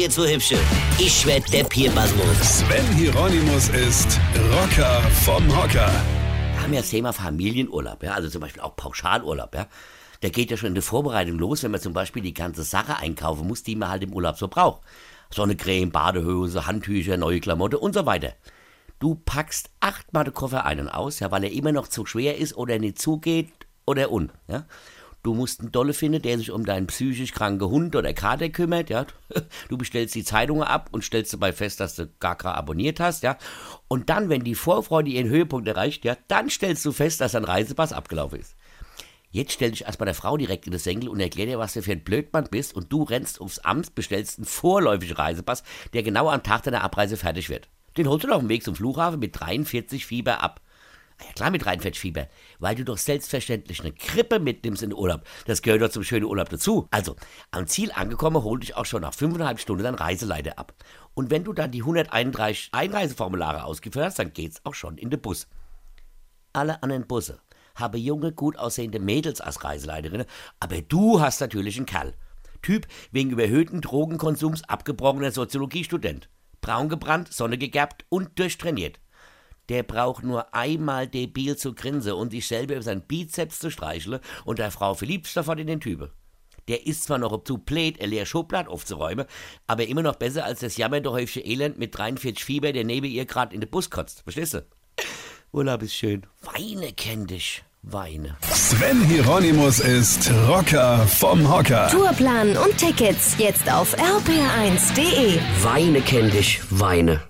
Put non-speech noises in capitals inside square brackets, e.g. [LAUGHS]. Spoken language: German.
jetzt so hübsche. Ich werd der Pierpasmus. Sven Hieronymus ist Rocker vom Hocker. Wir haben ja das Thema Familienurlaub, ja, also zum Beispiel auch Pauschalurlaub, ja. Der geht ja schon in der Vorbereitung los, wenn man zum Beispiel die ganze Sache einkaufen muss, die man halt im Urlaub so braucht. Sonnecreme, Badehose, Handtücher, neue Klamotte und so weiter. Du packst achtmal den Koffer ein und aus, ja, weil er immer noch zu schwer ist oder nicht zugeht oder un, ja. Du musst einen Dolle finden, der sich um deinen psychisch kranken Hund oder Kater kümmert, ja. [LAUGHS] Du bestellst die Zeitungen ab und stellst dabei fest, dass du gar keinen abonniert hast, ja. Und dann, wenn die Vorfreude ihren Höhepunkt erreicht, ja, dann stellst du fest, dass dein Reisepass abgelaufen ist. Jetzt stell dich erstmal der Frau direkt in das Senkel und erklär dir, was du für ein Blödmann bist und du rennst aufs Amt, bestellst einen vorläufigen Reisepass, der genau am Tag deiner Abreise fertig wird. Den holst du auf dem Weg zum Flughafen mit 43 Fieber ab. Ja klar mit 43 Fieber, weil du doch selbstverständlich eine Krippe mitnimmst in den Urlaub. Das gehört doch zum schönen Urlaub dazu. Also, am Ziel angekommen, hol dich auch schon nach fünfeinhalb Stunden dein Reiseleiter ab. Und wenn du dann die 131 Einreiseformulare ausgeführt hast, dann geht's auch schon in den Bus. Alle anderen Busse haben junge, gut aussehende Mädels als Reiseleiterin, aber du hast natürlich einen Kerl. Typ wegen überhöhten Drogenkonsums abgebrochener Soziologiestudent. Braun gebrannt, Sonne gegerbt und durchtrainiert. Der braucht nur einmal debil zu grinsen und sich selber über seinen Bizeps zu streicheln und der Frau verliebt sofort in den Typen. Der ist zwar noch zu blöd, ein leer Schublad aufzuräumen, aber immer noch besser als das jammernde häufige Elend mit 43 Fieber, der neben ihr gerade in den Bus kotzt. Verstehst du? Urlaub ist schön. Weine kenn dich. Weine. Sven Hieronymus ist Rocker vom Hocker. Tourplan und Tickets jetzt auf rpr1.de. Weine kenn dich. Weine.